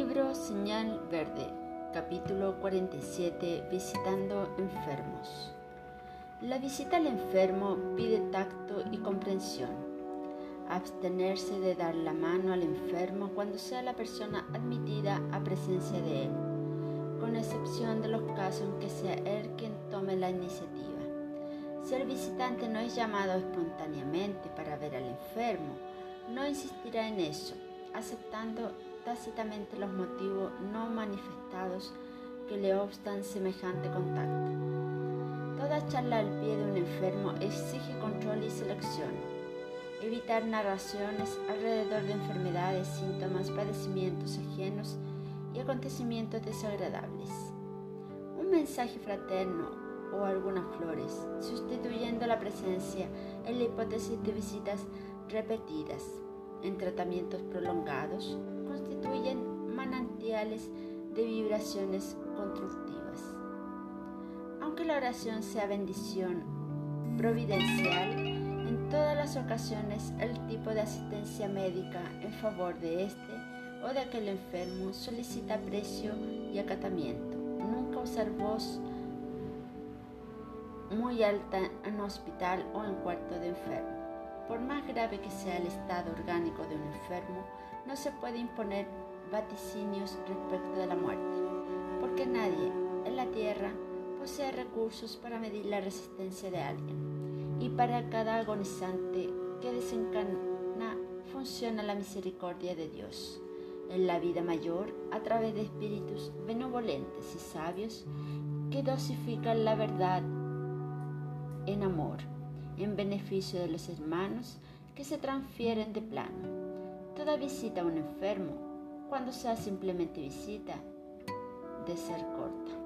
Libro Señal Verde, capítulo 47, Visitando enfermos. La visita al enfermo pide tacto y comprensión. Abstenerse de dar la mano al enfermo cuando sea la persona admitida a presencia de él, con excepción de los casos en que sea él quien tome la iniciativa. Si el visitante no es llamado espontáneamente para ver al enfermo, no insistirá en eso, aceptando tácitamente los motivos no manifestados que le obstan semejante contacto. Toda charla al pie de un enfermo exige control y selección. Evitar narraciones alrededor de enfermedades, síntomas, padecimientos ajenos y acontecimientos desagradables. Un mensaje fraterno o algunas flores, sustituyendo la presencia en la hipótesis de visitas repetidas en tratamientos prolongados constituyen manantiales de vibraciones constructivas. Aunque la oración sea bendición providencial, en todas las ocasiones el tipo de asistencia médica en favor de este o de aquel enfermo solicita precio y acatamiento. Nunca usar voz muy alta en hospital o en cuarto de enfermo. Por más grave que sea el estado orgánico de un enfermo, no se puede imponer vaticinios respecto de la muerte, porque nadie en la tierra posee recursos para medir la resistencia de alguien. Y para cada agonizante que desencana funciona la misericordia de Dios en la vida mayor a través de espíritus benevolentes y sabios que dosifican la verdad en amor en beneficio de los hermanos que se transfieren de plano. Toda visita a un enfermo, cuando sea simplemente visita, de ser corta.